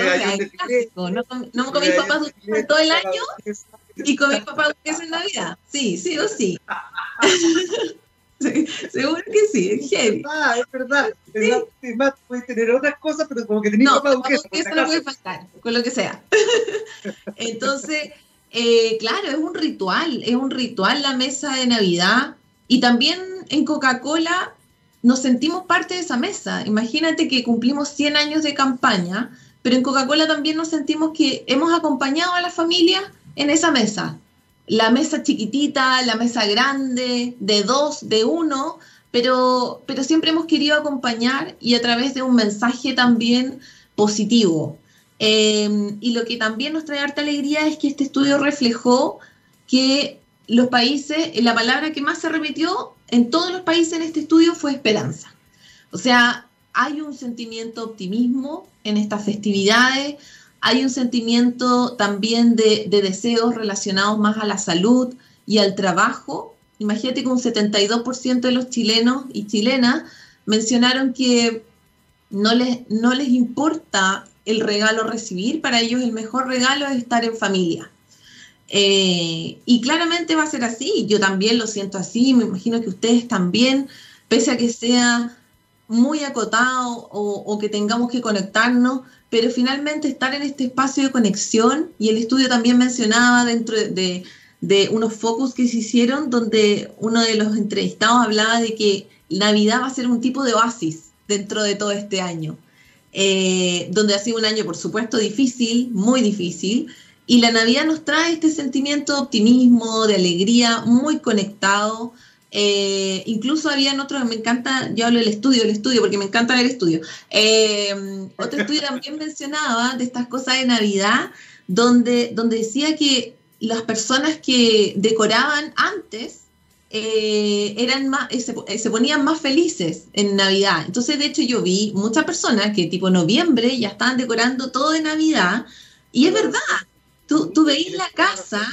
No, no comí papas duquesas todo el año y comí papas duquesas en Navidad. Sí, sí o sí. (laughs) seguro que sí, es heavy. Ah, es verdad. Es verdad. puede tener otras cosas, pero como que tenía no, papas duquesas. no puede faltar, con lo que sea. (laughs) Entonces, eh, claro, es un ritual, es un ritual la mesa de Navidad. Y también en Coca-Cola nos sentimos parte de esa mesa. Imagínate que cumplimos 100 años de campaña, pero en Coca-Cola también nos sentimos que hemos acompañado a la familia en esa mesa. La mesa chiquitita, la mesa grande, de dos, de uno, pero, pero siempre hemos querido acompañar y a través de un mensaje también positivo. Em, y lo que también nos trae harta alegría es que este estudio reflejó que los países, la palabra que más se repitió en todos los países en este estudio fue esperanza. O sea, hay un sentimiento de optimismo en estas festividades, hay un sentimiento también de, deseos relacionados más a la salud y al trabajo. Imagínate que un 72% de los chilenos y chilenas mencionaron que no les, no les importa el regalo recibir, para ellos el mejor regalo es estar en familia. Eh, y claramente va a ser así, yo también lo siento así, me imagino que ustedes también, pese a que sea muy acotado o, que tengamos que conectarnos, pero finalmente estar en este espacio de conexión, y el estudio también mencionaba dentro de, unos focus que se hicieron, donde uno de los entrevistados hablaba de que Navidad va a ser un tipo de oasis dentro de todo este año, eh, donde ha sido un año, por supuesto, difícil, muy difícil, y la Navidad nos trae este sentimiento de optimismo, de alegría, muy conectado. Eh, incluso habían otros, me encanta, yo hablo del estudio, el estudio, porque me encanta el estudio. Eh, otro estudio también (laughs) mencionaba de estas cosas de Navidad, donde, donde decía que las personas que decoraban antes eh, eran más, se, se, ponían más felices en Navidad. Entonces, de hecho, yo vi muchas personas que tipo noviembre ya estaban decorando todo de Navidad. Y es verdad, Tú, tú veis la casa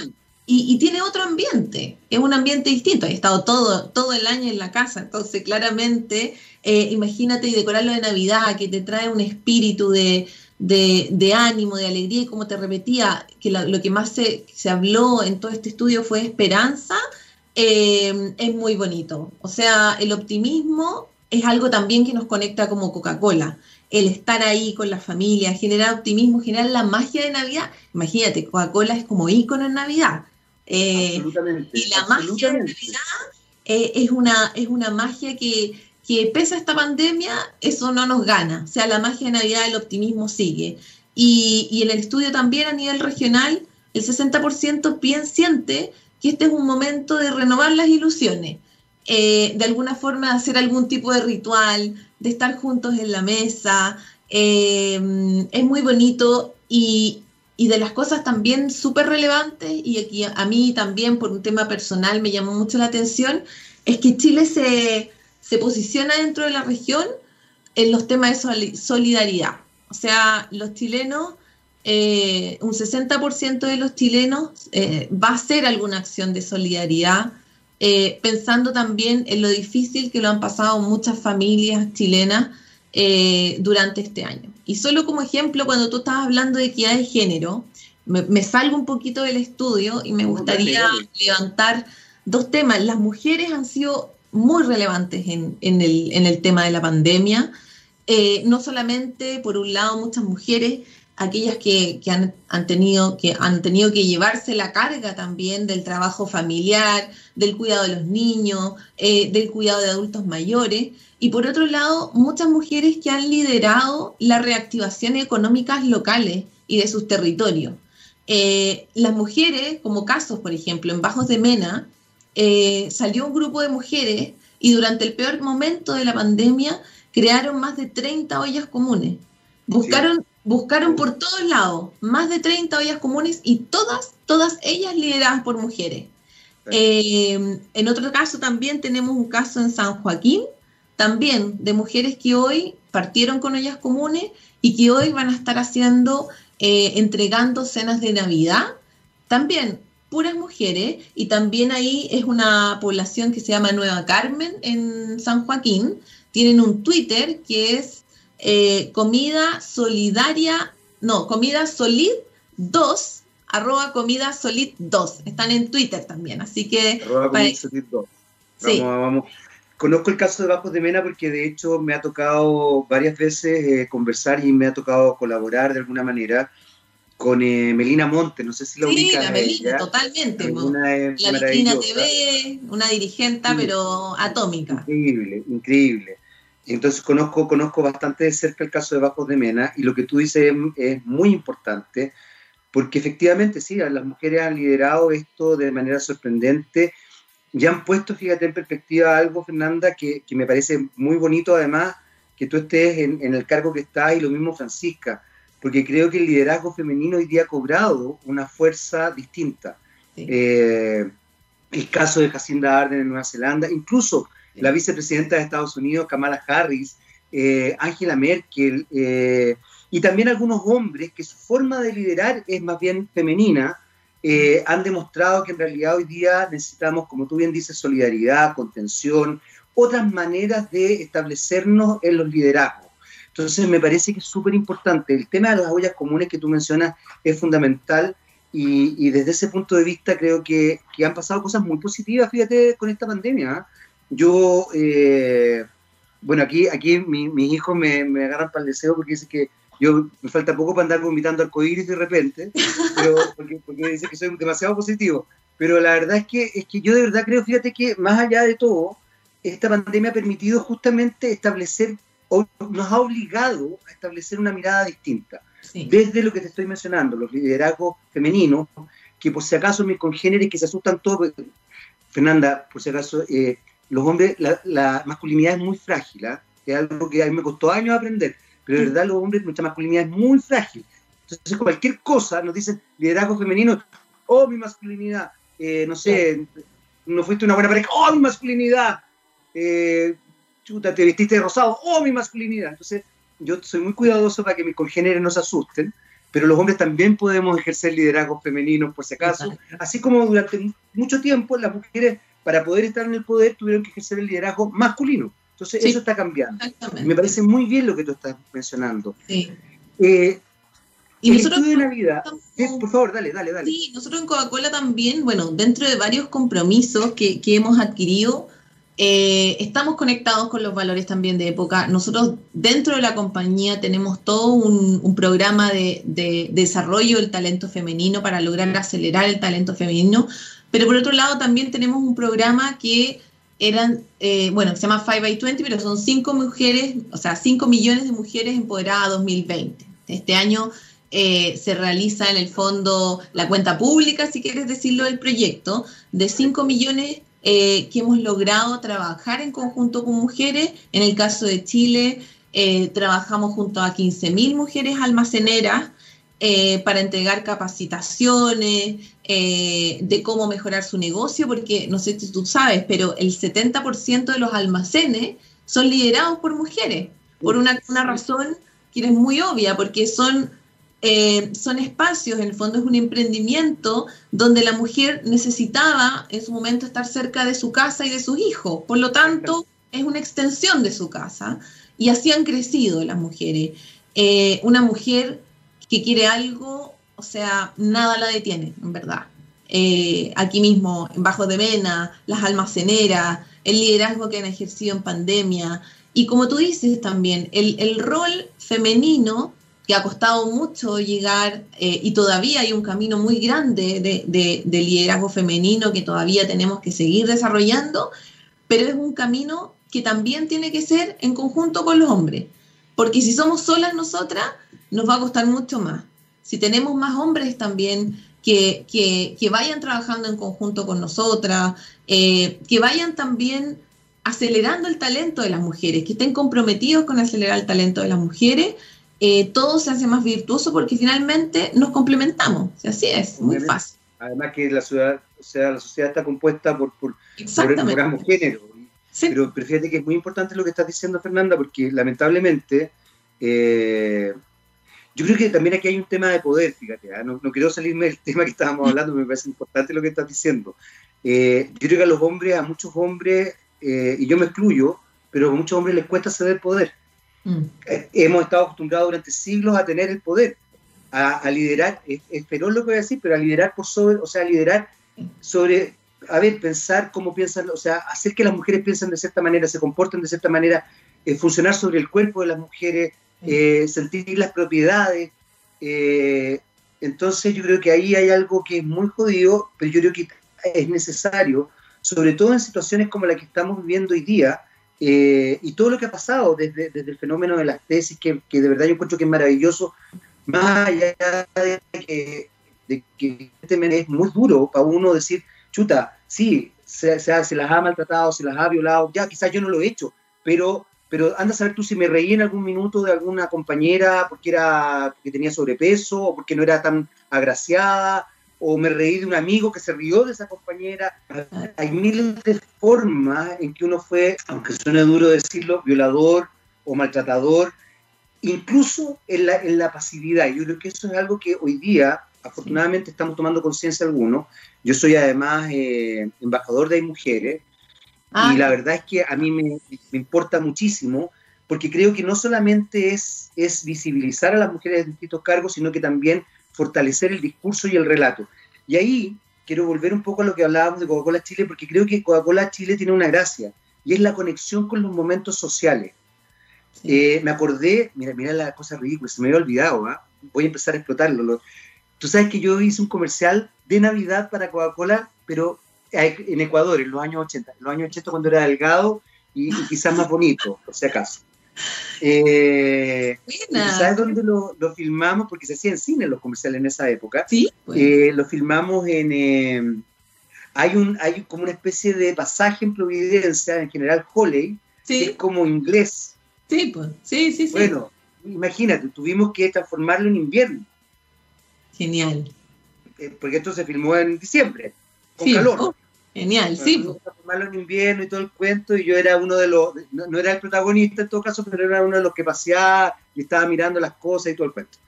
y, tiene otro ambiente, es un ambiente distinto. He estado todo, todo el año en la casa, entonces claramente, eh, imagínate y decorarlo de Navidad, que te trae un espíritu de, ánimo, de alegría, y como te repetía, que lo, que más se, habló en todo este estudio fue esperanza, eh, es muy bonito. O sea, el optimismo es algo también que nos conecta como Coca-Cola el estar ahí con la familia, generar optimismo, generar la magia de Navidad. Imagínate, Coca-Cola es como ícono en Navidad. Eh, y la magia de Navidad eh, es, una, es una magia que, que, pese a esta pandemia, eso no nos gana. O sea, la magia de Navidad, el optimismo sigue. Y, y en el estudio también a nivel regional, el 60% bien siente que este es un momento de renovar las ilusiones. Eh, de alguna forma hacer algún tipo de ritual, de estar juntos en la mesa. Eh, es muy bonito y, de las cosas también súper relevantes, y aquí a mí también por un tema personal me llamó mucho la atención, es que Chile se, posiciona dentro de la región en los temas de solidaridad. O sea, los chilenos, eh, un 60% de los chilenos va a hacer alguna acción de solidaridad eh, pensando también en lo difícil que lo han pasado muchas familias chilenas eh, durante este año. Y solo como ejemplo, cuando tú estabas hablando de equidad de género, me, salgo un poquito del estudio y me gustaría levantar dos temas. Las mujeres han sido muy relevantes en, el, tema de la pandemia. Eh, no solamente, por un lado, muchas mujeres aquellas que, han, tenido, que han tenido que llevarse la carga también del trabajo familiar, del cuidado de los niños, eh, del cuidado de adultos mayores. Y por otro lado, muchas mujeres que han liderado la reactivación económicas locales y de sus territorios. Eh, las mujeres, como casos, por ejemplo, en Bajos de Mena, eh, salió un grupo de mujeres y durante el peor momento de la pandemia crearon más de 30 ollas comunes. Buscaron buscaron por todos lados más de 30 ollas comunes y todas, todas ellas lideradas por mujeres. Eh, en otro caso también tenemos un caso en San Joaquín, también de mujeres que hoy partieron con ollas comunes y que hoy van a estar haciendo, eh, entregando cenas de Navidad. También puras mujeres y también ahí es una población que se llama Nueva Carmen en San Joaquín. Tienen un Twitter que es eh, comida solidaria, no, comida solid 2, arroba comida solid 2. Están en Twitter también, así que... Arroba comida solid 2. Vamos, vamos. Conozco el caso de Bajos de Mena porque de hecho me ha tocado varias veces eh, conversar y me ha tocado colaborar de alguna manera con eh, Melina Monte, no sé si lo Sí, la Melina, totalmente. la Melina TV, una dirigente, pero atómica. Increíble, increíble. Entonces conozco, conozco bastante de cerca el caso de Bajos de Mena y lo que tú dices es, muy importante porque efectivamente sí, las mujeres han liderado esto de manera sorprendente y han puesto, fíjate, en perspectiva algo, Fernanda, que, que me parece muy bonito además que tú estés en, en, el cargo que estás y lo mismo Francisca, porque creo que el liderazgo femenino hoy día ha cobrado una fuerza distinta. Eh, el caso de Jacinda Arden en Nueva Zelanda, incluso la vicepresidenta de Estados Unidos, Kamala Harris, eh, Angela Merkel, eh, y también algunos hombres que su forma de liderar es más bien femenina, eh, han demostrado que en realidad hoy día necesitamos, como tú bien dices, solidaridad, contención, otras maneras de establecernos en los liderazgos. Entonces me parece que es súper importante. El tema de las ollas comunes que tú mencionas es fundamental y, desde ese punto de vista creo que, que, han pasado cosas muy positivas, fíjate, con esta pandemia. Yo, eh, bueno, aquí, aquí mis hijos me, me, agarran para el deseo porque dicen que yo me falta poco para andar vomitando arcoíris de repente, (laughs) pero porque, porque dicen que soy demasiado positivo. Pero la verdad es que, es que yo de verdad creo, fíjate que más allá de todo, esta pandemia ha permitido justamente establecer, o nos ha obligado a establecer una mirada distinta. Sí. Desde lo que te estoy mencionando, los liderazgos femeninos, que por si acaso mis congéneres que se asustan todos, Fernanda, por si acaso, eh, los hombres, la, masculinidad es muy frágil, ¿eh? es algo que a mí me costó años aprender, pero de verdad los hombres, nuestra masculinidad es muy frágil. Entonces cualquier cosa nos dicen liderazgo femenino, oh mi masculinidad, eh, no sé, no fuiste una buena pareja, oh mi masculinidad, eh, chuta, te vestiste de rosado, oh mi masculinidad. Entonces yo soy muy cuidadoso para que mis congéneres no se asusten, pero los hombres también podemos ejercer liderazgo femenino por si acaso, así como durante mucho tiempo las mujeres para poder estar en el poder tuvieron que ejercer el liderazgo masculino. Entonces eso está cambiando. Me parece muy bien lo que tú estás mencionando. Sí. Eh, y el nosotros de por favor, dale, dale, dale. Sí, nosotros en Coca-Cola también, bueno, dentro de varios compromisos que, que hemos adquirido, eh, estamos conectados con los valores también de época. Nosotros dentro de la compañía tenemos todo un, un programa de, de, desarrollo del talento femenino para lograr acelerar el talento femenino, pero por otro lado también tenemos un programa que eran, eh, bueno, se llama 5 by 20, pero son 5 mujeres, o sea, 5 millones de mujeres empoderadas 2020. Este año eh, se realiza en el fondo la cuenta pública, si quieres decirlo, del proyecto, de 5 millones eh, que hemos logrado trabajar en conjunto con mujeres. En el caso de Chile, eh, trabajamos junto a 15.000 mujeres almaceneras eh, para entregar capacitaciones eh, de cómo mejorar su negocio, porque no sé si tú sabes, pero el 70% de los almacenes son liderados por mujeres, por una, una razón que es muy obvia, porque son, eh, son espacios, en el fondo es un emprendimiento donde la mujer necesitaba en su momento estar cerca de su casa y de sus hijos, por lo tanto es una extensión de su casa, y así han crecido las mujeres. una mujer que quiere algo, o sea, nada la detiene, en verdad. Eh, aquí mismo, en Bajo de Mena, las almaceneras, el liderazgo que han ejercido en pandemia. Y como tú dices también, el, rol femenino que ha costado mucho llegar eh, y todavía hay un camino muy grande de, de, liderazgo femenino que todavía tenemos que seguir desarrollando, pero es un camino que también tiene que ser en conjunto con los hombres. Porque si somos solas nosotras, nos va a costar mucho más. Si tenemos más hombres también que, que, vayan trabajando en conjunto con nosotras, eh, que vayan también acelerando el talento de las mujeres, que estén comprometidos con acelerar el talento de las mujeres, eh, todo se hace más virtuoso porque finalmente nos complementamos. así es, muy fácil. Además que la ciudad, o sea, la sociedad está compuesta por, por, por, ambos géneros. Pero, fíjate que es muy importante lo que estás diciendo, Fernanda, porque lamentablemente eh, yo creo que también aquí hay un tema de poder, fíjate, ¿ah? no, quiero salirme del (laughs) tema que estábamos hablando, me parece importante lo que estás diciendo. Eh, yo creo que a los hombres, a muchos hombres, eh, y yo me excluyo, pero a muchos hombres les cuesta ceder poder. Mm. hemos estado acostumbrados durante siglos a tener el poder, a, liderar, es, feroz lo que voy a decir, pero a liderar por sobre, o sea, a liderar sobre a ver, pensar cómo piensan, o sea, hacer que las mujeres piensen de cierta manera, se comporten de cierta manera, eh, funcionar sobre el cuerpo de las mujeres, eh, sentir las propiedades. Eh, entonces yo creo que ahí hay algo que es muy jodido, pero yo creo que es necesario, sobre todo en situaciones como la que estamos viviendo hoy día, y todo lo que ha pasado desde, el fenómeno de las tesis, que, de verdad yo encuentro que es maravilloso, más allá de que, de que es muy duro para uno decir, chuta, sí, se, se, las ha maltratado, se las ha violado, ya quizás yo no lo he hecho, pero, pero anda a saber tú si me reí en algún minuto de alguna compañera porque, era, porque tenía sobrepeso o porque no era tan agraciada, o me reí de un amigo que se rió de esa compañera. Hay miles de formas en que uno fue, aunque suene duro decirlo, violador o maltratador, incluso en la, en la pasividad. Yo creo que eso es algo que hoy día afortunadamente estamos tomando conciencia algunos. Yo soy además eh, embajador de mujeres ah, y la verdad es que a mí me, importa muchísimo porque creo que no solamente es, es visibilizar a las mujeres en distintos cargos, sino que también fortalecer el discurso y el relato. Y ahí quiero volver un poco a lo que hablábamos de Coca-Cola Chile, porque creo que Coca-Cola Chile tiene una gracia, y es la conexión con los momentos sociales. Eh, me acordé, mira, mira la cosa ridícula, se me había olvidado, ¿ah? voy a empezar a explotarlo. Tú sabes que yo hice un comercial de Navidad para Coca-Cola, pero en Ecuador, en los años 80. En los años 80 cuando era delgado y, quizás más bonito, por si acaso. Eh, ¿Sabes dónde lo, filmamos? Porque se hacía en cine los comerciales en esa época. Sí. Eh, lo filmamos en... Eh, hay, un, hay como una especie de pasaje en Providencia, en general Holley, que es como inglés. Sí, pues. Sí, sí, sí. Bueno, imagínate, tuvimos que transformarlo en invierno. Genial. Eh, porque esto se filmó en diciembre, con calor. Oh, genial, sí. Filmarlo en invierno y todo el cuento, y yo era uno de los, no, era el protagonista en todo caso, pero era uno de los que paseaba y estaba mirando las cosas y todo el cuento.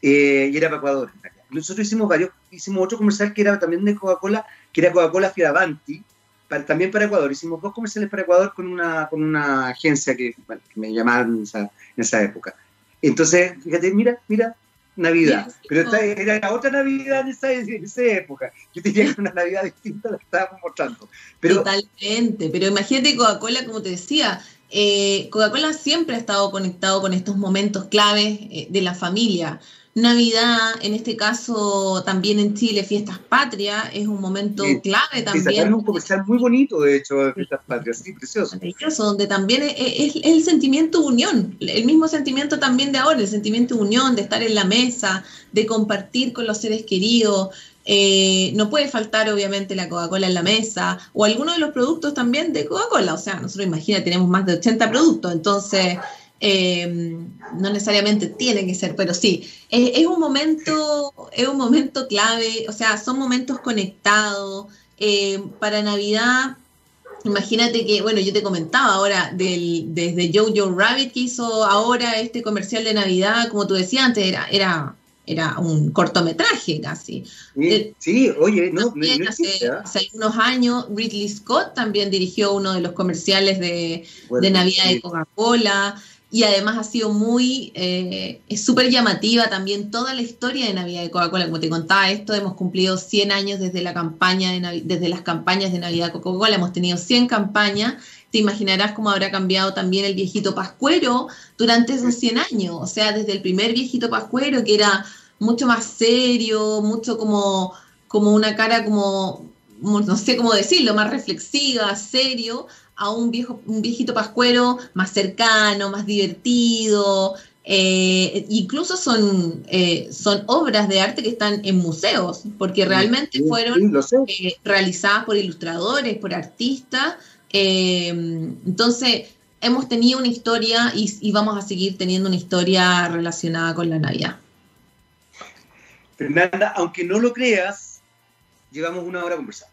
Eh, y era para Ecuador. Nosotros hicimos varios, hicimos otro comercial que era también de Coca-Cola, que era Coca-Cola Fioravanti, también para Ecuador. Hicimos dos comerciales para Ecuador con una, con una agencia que, me llamaban en esa, en esa época. Entonces, fíjate, mira, mira, Navidad. Pero esta era otra Navidad en esa, época. Yo tenía que una Navidad distinta la que estábamos mostrando. Pero, Totalmente. Pero imagínate Coca-Cola, como te decía, eh, Coca-Cola siempre ha estado conectado con estos momentos claves eh, de la familia. Navidad, en este caso también en Chile, Fiestas Patrias, es un momento clave también. Y sacaron un comercial muy bonito, de hecho, de Fiestas Patrias, sí, precioso. donde también es, el sentimiento de unión, el mismo sentimiento también de ahora, el sentimiento de unión, de estar en la mesa, de compartir con los seres queridos. Eh, no puede faltar, obviamente, la Coca-Cola en la mesa o alguno de los productos también de Coca-Cola. O sea, nosotros, imagina, tenemos más de 80 productos, entonces eh, no necesariamente tiene que ser, pero sí, es, un momento, es un momento clave, o sea, son momentos conectados. Eh, para Navidad, imagínate que, bueno, yo te comentaba ahora del, desde Jojo Rabbit que hizo ahora este comercial de Navidad, como tú decías antes, era, era, era un cortometraje casi. Sí, oye, no, hace, hace, unos años Ridley Scott también dirigió uno de los comerciales de, de Navidad de Coca-Cola y además ha sido muy, eh, es súper llamativa también toda la historia de Navidad de Coca-Cola. Como te contaba esto, hemos cumplido 100 años desde, la campaña de desde las campañas de Navidad de Coca-Cola, hemos tenido 100 campañas. Te imaginarás cómo habrá cambiado también el viejito pascuero durante esos 100 años. O sea, desde el primer viejito pascuero, que era mucho más serio, mucho como, como una cara como, no sé cómo decirlo, más reflexiva, serio, a un, viejo, un viejito pascuero más cercano, más divertido. Eh, incluso son, eh, son obras de arte que están en museos, porque realmente fueron eh, realizadas por ilustradores, por artistas. entonces, hemos tenido una historia y, vamos a seguir teniendo una historia relacionada con la Navidad. Fernanda, aunque no lo creas, llevamos una hora conversando.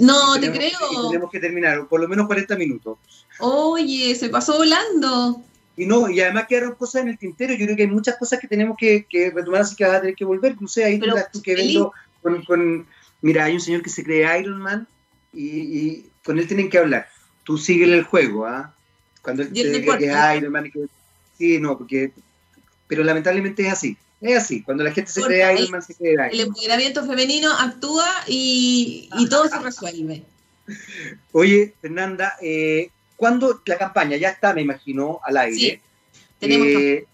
No, te creo. tenemos que terminar, por lo menos 40 minutos. Oye, se pasó volando. Y no, y además quedaron cosas en el tintero. Yo creo que hay muchas cosas que tenemos que, retomar, así que vas a tener que volver. No sé, ahí tú que verlo con, Mira, hay un señor que se cree Iron Man y, con él tienen que hablar. Tú síguele el juego, ¿ah? Cuando él te diga que es Iron Man. Que, sí, no, porque. Pero lamentablemente es así. Es así. Cuando la gente se cree Iron Man, se cree Iron Man. El empoderamiento femenino actúa y, y todo se resuelve. Oye, Fernanda, eh, ¿Cuándo la campaña ya está, me imagino, al aire? Sí, tenemos, eh,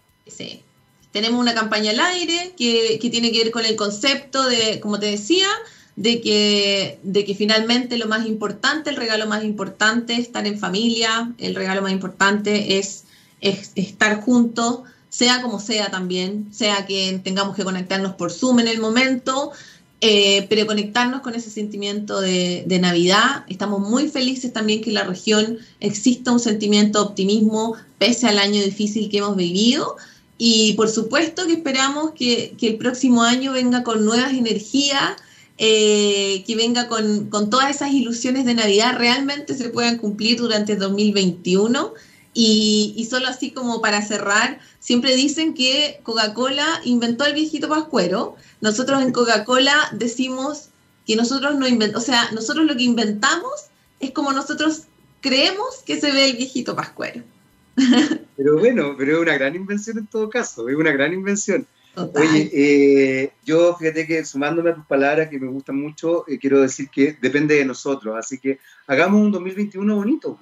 tenemos una campaña al aire que, tiene que ver con el concepto de, como te decía, de que, de que finalmente lo más importante, el regalo más importante es estar en familia, el regalo más importante es, es estar juntos, sea como sea también, sea que tengamos que conectarnos por Zoom en el momento, eh, pero conectarnos con ese sentimiento de, Navidad. Estamos muy felices también que en la región exista un sentimiento de optimismo pese al año difícil que hemos vivido. Y por supuesto que esperamos que, el próximo año venga con nuevas energías, eh, que venga con, con, todas esas ilusiones de Navidad, realmente se puedan cumplir durante 2021. Y, y solo así como para cerrar, siempre dicen que Coca-Cola inventó el viejito pascuero. Nosotros en Coca-Cola (laughs) decimos que nosotros no inventamos, o sea, nosotros lo que inventamos es como nosotros creemos que se ve el viejito pascuero. (laughs) Pero bueno, pero es una gran invención en todo caso, es una gran invención. Oye, eh, yo fíjate que sumándome a tus palabras que me gustan mucho, eh, quiero decir que depende de nosotros, así que hagamos un 2021 bonito,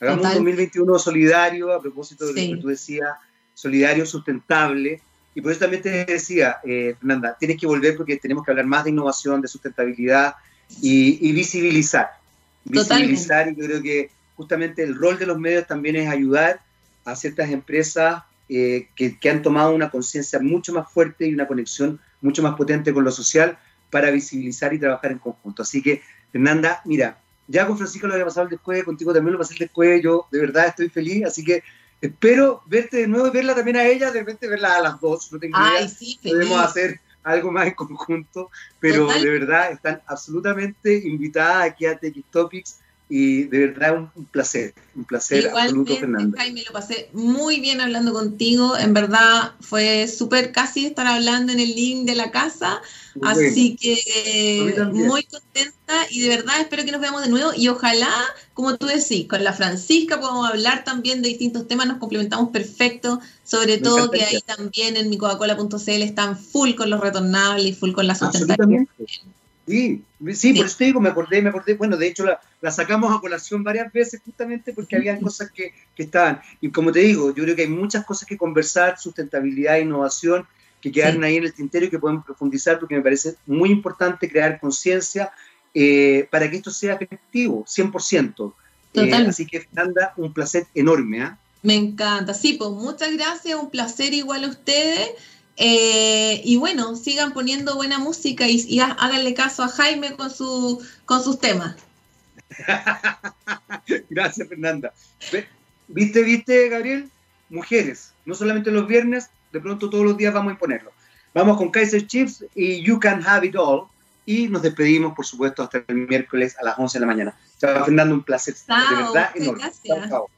hagamos un 2021 solidario, a propósito de lo que tú decías, solidario, sustentable, y por eso también te decía, eh, Fernanda, tienes que volver porque tenemos que hablar más de innovación, de sustentabilidad y, visibilizar. Visibilizar, y yo creo que justamente el rol de los medios también es ayudar a ciertas empresas eh, que, que, han tomado una conciencia mucho más fuerte y una conexión mucho más potente con lo social para visibilizar y trabajar en conjunto. Así que, Fernanda, mira, ya con Francisco lo había pasado el después, contigo también lo pasé el después, yo de verdad estoy feliz, así que Espero verte de nuevo y verla también a ella, de repente verla a las dos. No tengo Ay, Sí, Podemos hacer algo más en conjunto, pero de verdad están absolutamente invitadas aquí a TX Topics y de verdad un, un placer, un placer absoluto, Fernando. Jaime, lo pasé muy bien hablando contigo, en verdad fue súper casi estar hablando en el link de la casa, así que muy contenta y de verdad espero que nos veamos de nuevo y ojalá, como tú decís, con la Francisca podamos hablar también de distintos temas, nos complementamos perfecto, sobre todo que ahí también en mi Coca-Cola.cl están full con los retornables y full con la sustentabilidad. Sí, sí, por eso te digo, me acordé, me acordé, bueno, de hecho la, sacamos a colación varias veces justamente porque había cosas que, que, estaban, y como te digo, yo creo que hay muchas cosas que conversar, sustentabilidad, innovación, que quedaron ahí en el tintero y que podemos profundizar porque me parece muy importante crear conciencia eh, para que esto sea efectivo, 100%. Eh, así que, Fernanda, un placer enorme. ¿ah? Me encanta, sí, pues muchas gracias, un placer igual a ustedes. Eh, y bueno, sigan poniendo buena música y, háganle caso a Jaime con, su, con sus temas. (laughs) Gracias, Fernanda. ¿Viste, viste, Gabriel? Mujeres, no solamente los viernes, de pronto todos los días vamos a imponerlo. Vamos con Kaiser Chiefs y You Can Have It All. Y nos despedimos, por supuesto, hasta el miércoles a las 11 de la mañana. Chao, Fernando, un placer. de verdad, enorme. Gracias. Chao, chao.